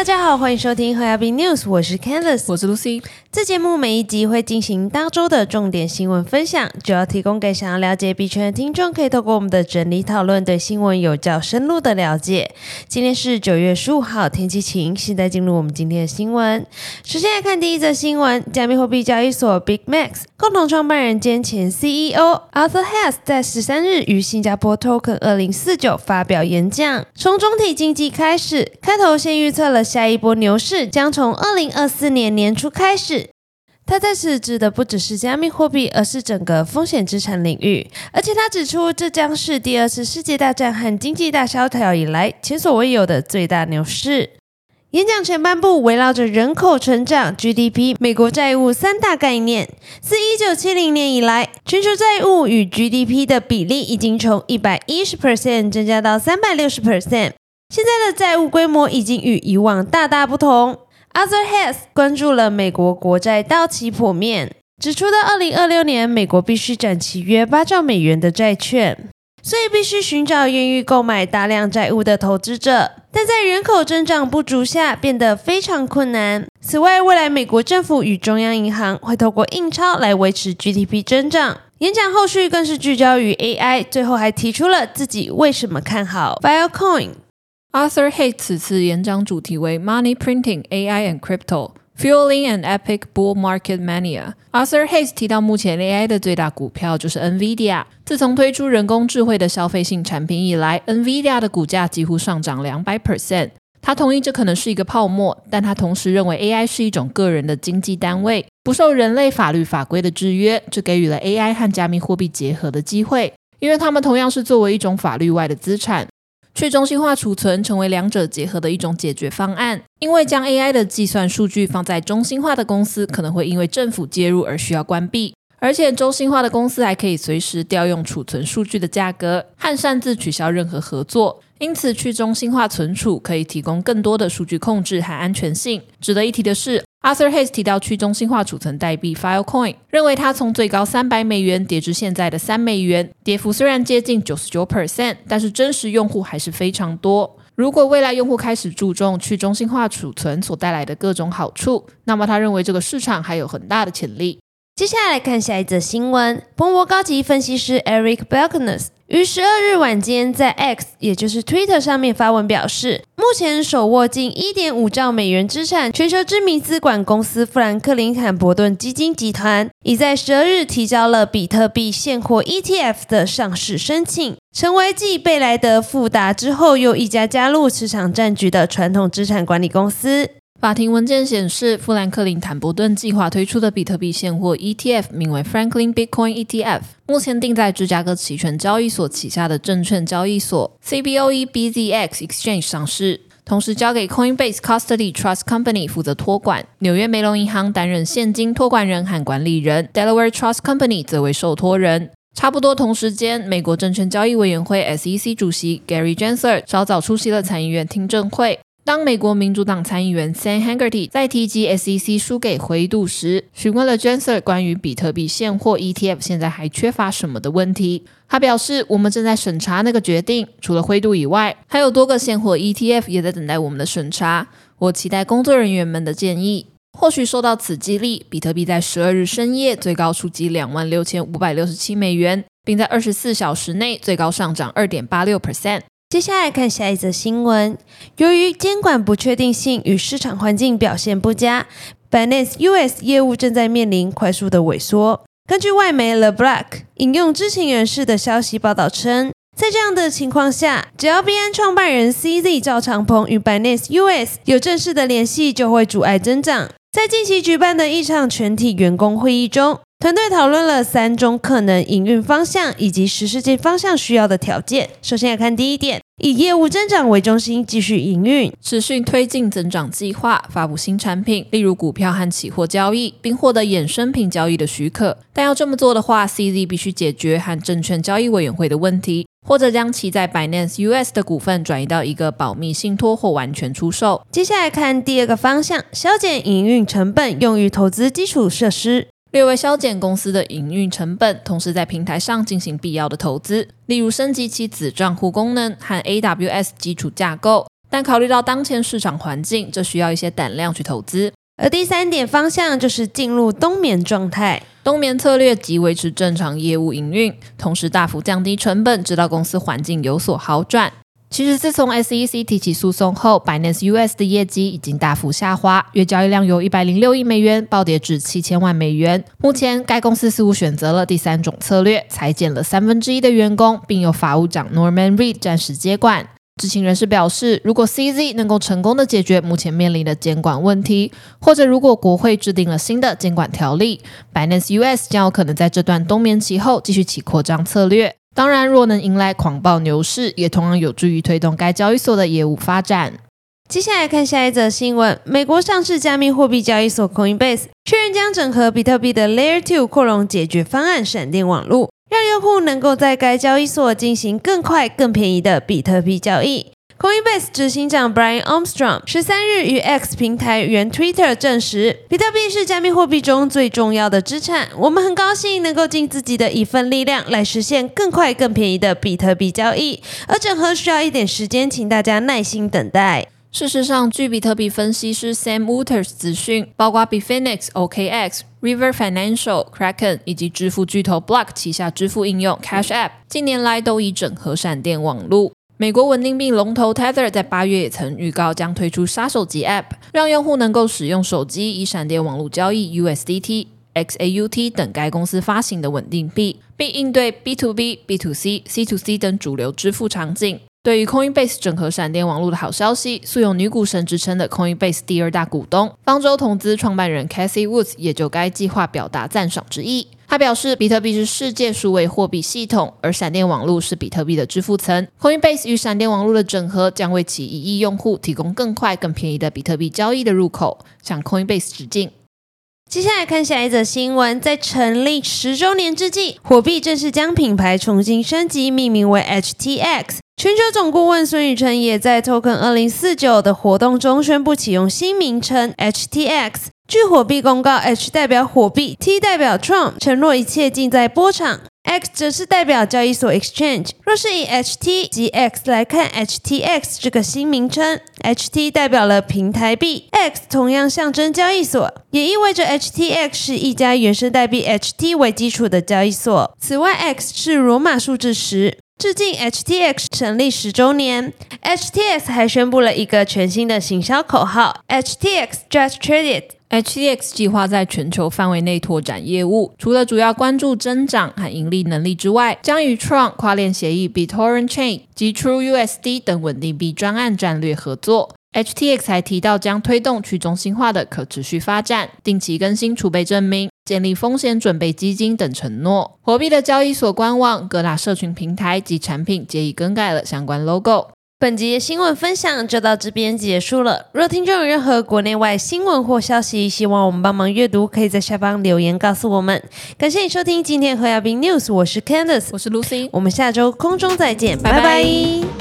大家好，欢迎收听和亚币 News，我是 Candice，我是 Lucy。这节目每一集会进行当周的重点新闻分享，主要提供给想要了解币圈的听众，可以透过我们的整理讨论，对新闻有较深入的了解。今天是九月十五号，天气晴。现在进入我们今天的新闻。首先来看第一则新闻：加密货币交易所 BigMax 共同创办人兼前 CEO Arthur Hess 在十三日于新加坡 Token 二零四九发表演讲，从总体经济开始，开头先预测了下一波牛市将从二零二四年年初开始。他在此指的不只是加密货币，而是整个风险资产领域。而且他指出，这将是第二次世界大战和经济大萧条以来前所未有的最大牛市。演讲前半部围绕着人口成长、GDP、美国债务三大概念。自一九七零年以来，全球债务与 GDP 的比例已经从一百一十 percent 增加到三百六十 percent。现在的债务规模已经与以往大大不同。Other Heads 关注了美国国债到期破面，指出到二零二六年，美国必须展期约八兆美元的债券，所以必须寻找愿意购买大量债务的投资者，但在人口增长不足下变得非常困难。此外，未来美国政府与中央银行会透过印钞来维持 GDP 增长。演讲后续更是聚焦于 AI，最后还提出了自己为什么看好 Filecoin。Arthur Hayes 此次演讲主题为 Money Printing, AI and Crypto, Fueling an Epic Bull Market Mania。Arthur Hayes 提到，目前 AI 的最大股票就是 NVIDIA。自从推出人工智慧的消费性产品以来，NVIDIA 的股价几乎上涨两百 percent。他同意这可能是一个泡沫，但他同时认为 AI 是一种个人的经济单位，不受人类法律法规的制约，这给予了 AI 和加密货币结合的机会，因为它们同样是作为一种法律外的资产。去中心化储存成为两者结合的一种解决方案，因为将 AI 的计算数据放在中心化的公司，可能会因为政府介入而需要关闭，而且中心化的公司还可以随时调用储存数据的价格和擅自取消任何合作。因此，去中心化存储可以提供更多的数据控制和安全性。值得一提的是，Arthur Hayes 提到去中心化储存代币 Filecoin，认为它从最高三百美元跌至现在的三美元，跌幅虽然接近九十九 percent，但是真实用户还是非常多。如果未来用户开始注重去中心化储存所带来的各种好处，那么他认为这个市场还有很大的潜力。接下来看下一则新闻，彭博高级分析师 Eric b e l k n e s 于十二日晚间在 X，也就是 Twitter 上面发文表示，目前手握近一点五兆美元资产，全球知名资管公司富兰克林坎伯顿基金集团已在十二日提交了比特币现货 ETF 的上市申请，成为继贝莱德、富达之后又一家加入市场战局的传统资产管理公司。法庭文件显示，富兰克林坦伯顿计划推出的比特币现货 ETF 名为 Franklin Bitcoin ETF，目前定在芝加哥期权交易所旗下的证券交易所 CBOE BZX Exchange 上市，同时交给 Coinbase Custody Trust Company 负责托管，纽约梅隆银行担任现金托管人和管理人，Delaware Trust Company 则为受托人。差不多同时间，美国证券交易委员会 SEC 主席 Gary Jensen 稍早出席了参议院听证会。当美国民主党参议员 Sam Haggerty 在提及 SEC 输给灰度时，询问了 Jenser 关于比特币现货 ETF 现在还缺乏什么的问题。他表示：“我们正在审查那个决定，除了灰度以外，还有多个现货 ETF 也在等待我们的审查。我期待工作人员们的建议。或许受到此激励，比特币在十二日深夜最高触及两万六千五百六十七美元，并在二十四小时内最高上涨二点八六 percent。”接下来看下一则新闻。由于监管不确定性与市场环境表现不佳，Binance US 业务正在面临快速的萎缩。根据外媒 The Block 引用知情人士的消息报道称，在这样的情况下，只要 b n 创办人 CZ 赵长鹏与 Binance US 有正式的联系，就会阻碍增长。在近期举办的一场全体员工会议中。团队讨论了三种可能营运方向以及实施这方向需要的条件。首先来看第一点，以业务增长为中心继续营运，持续推进增长计划，发布新产品，例如股票和期货交易，并获得衍生品交易的许可。但要这么做的话，CZ 必须解决和证券交易委员会的问题，或者将其在 Binance US 的股份转移到一个保密信托或完全出售。接下来看第二个方向，削减营运成本，用于投资基础设施。略微削减公司的营运成本，同时在平台上进行必要的投资，例如升级其子账户功能和 AWS 基础架构，但考虑到当前市场环境，这需要一些胆量去投资。而第三点方向就是进入冬眠状态，冬眠策略即维持正常业务营运，同时大幅降低成本，直到公司环境有所好转。其实自从 SEC 提起诉讼后，Binance US 的业绩已经大幅下滑，月交易量由一百零六亿美元暴跌至七千万美元。目前该公司似乎选择了第三种策略，裁减了三分之一的员工，并由法务长 Norman Reed 暂时接管。知情人士表示，如果 CZ 能够成功的解决目前面临的监管问题，或者如果国会制定了新的监管条例，Binance US 将有可能在这段冬眠期后继续其扩张策略。当然，若能迎来狂暴牛市，也同样有助于推动该交易所的业务发展。接下来看下一则新闻：美国上市加密货币交易所 Coinbase 确认将整合比特币的 Layer Two 扩容解决方案——闪电网络。让用户能够在该交易所进行更快、更便宜的比特币交易。Coinbase 执行长 Brian Armstrong 十三日与 X 平台原 Twitter 证实，比特币是加密货币中最重要的资产。我们很高兴能够尽自己的一份力量来实现更快、更便宜的比特币交易。而整合需要一点时间，请大家耐心等待。事实上，据比特币分析师 Sam Wooters 资讯，包括 Bitfinex、OKX、River Financial、Kraken 以及支付巨头 Block 旗下支付应用 Cash App，近年来都已整合闪电网络。美国稳定币龙头 Tether 在八月也曾预告将推出杀手级 App，让用户能够使用手机以闪电网络交易 USDT、XAUT 等该公司发行的稳定币，并应对 B to B、B to C、C to C 等主流支付场景。对于 Coinbase 整合闪电网络的好消息，素有“女股神”之称的 Coinbase 第二大股东方舟投资创办人 Cassie Woods 也就该计划表达赞赏之意。他表示，比特币是世界数位货币系统，而闪电网络是比特币的支付层。Coinbase 与闪电网络的整合将为其一亿用户提供更快、更便宜的比特币交易的入口，向 Coinbase 致敬。接下来看下一则新闻，在成立十周年之际，火币正式将品牌重新升级，命名为 HTX。全球总顾问孙宇晨也在 Token 二零四九的活动中宣布启用新名称 HTX。据火币公告，H 代表火币，T 代表 Trump，承诺一切尽在波场。X 则是代表交易所 Exchange。若是以 HT 及 X 来看，HTX 这个新名称，HT 代表了平台币，X 同样象征交易所，也意味着 HTX 是一家原生代币 HT 为基础的交易所。此外，X 是罗马数字十，致敬 HTX 成立十周年。HTX 还宣布了一个全新的行销口号：HTX Just Trade It。HTX 计划在全球范围内拓展业务，除了主要关注增长和盈利能力之外，将与 Tron 跨链协议、BitTorrent Chain 及 TrueUSD 等稳定币专案战略合作。HTX 还提到将推动去中心化的可持续发展、定期更新储备证明、建立风险准备基金等承诺。火币的交易所官网、各大社群平台及产品皆已更改了相关 logo。本集的新闻分享就到这边结束了。若听众有任何国内外新闻或消息，希望我们帮忙阅读，可以在下方留言告诉我们。感谢你收听今天何亚斌 news，我是 Candice，我是 Lucy，我们下周空中再见，拜拜拜拜